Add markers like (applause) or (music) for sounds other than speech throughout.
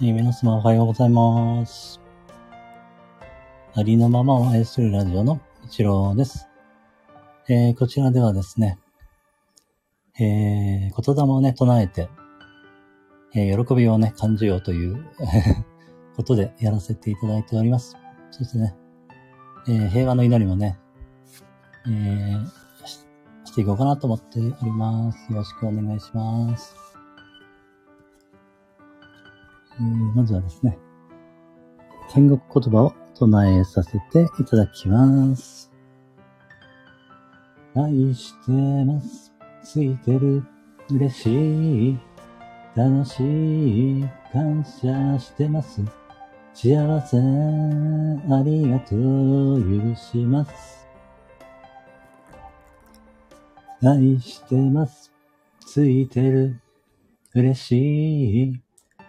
えー、皆様おはようございます。ありのままを愛するラジオの一郎です。えー、こちらではですね、えー、言霊をね、唱えて、えー、喜びをね、感じようという (laughs) ことでやらせていただいております。そしてね、えー、平和の祈りもね、えー、していこうかなと思っております。よろしくお願いします。えー、まずはですね、天国言葉を唱えさせていただきます。愛してます。ついてる。嬉しい。楽しい。感謝してます。幸せ。ありがとう。許します。愛してます。ついてる。嬉しい。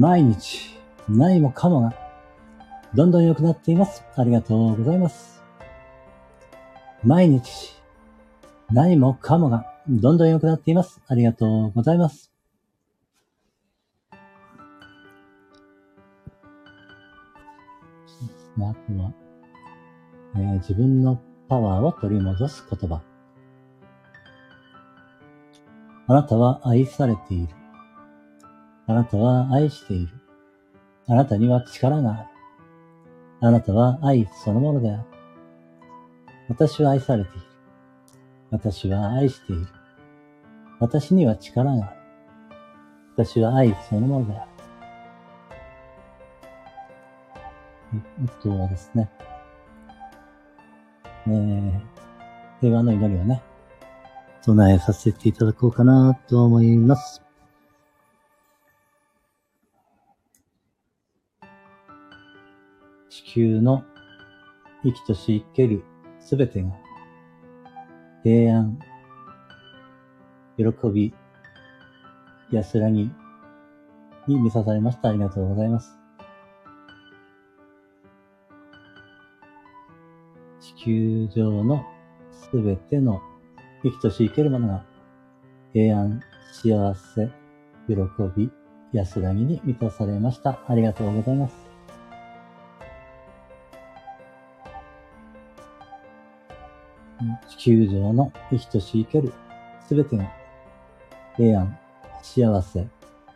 毎日、何もかもが、どんどん良くなっています。ありがとうございます。毎日、何もかもが、どんどん良くなっています。ありがとうございます。あとは、えー、自分のパワーを取り戻す言葉。あなたは愛されている。あなたは愛している。あなたには力がある。あなたは愛そのものである。私は愛されている。私は愛している。私には力がある。私は愛そのものである。あとはですね、えー、平和の祈りをね、唱えさせていただこうかなと思います。地球の生きとし生けるすべてが平安、喜び、安らぎに満たされました。ありがとうございます。地球上のすべての生きとし生けるものが平安、幸せ、喜び、安らぎに満たされました。ありがとうございます。地球上の生きとし生けるすべてが平安、幸せ、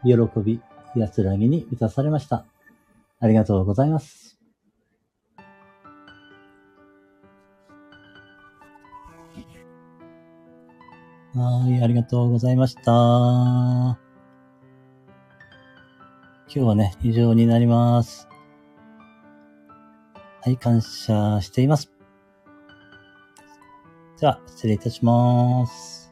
喜び、安らぎに満たされました。ありがとうございます。はい、ありがとうございました。今日はね、以上になります。はい、感謝しています。では、失礼いたします。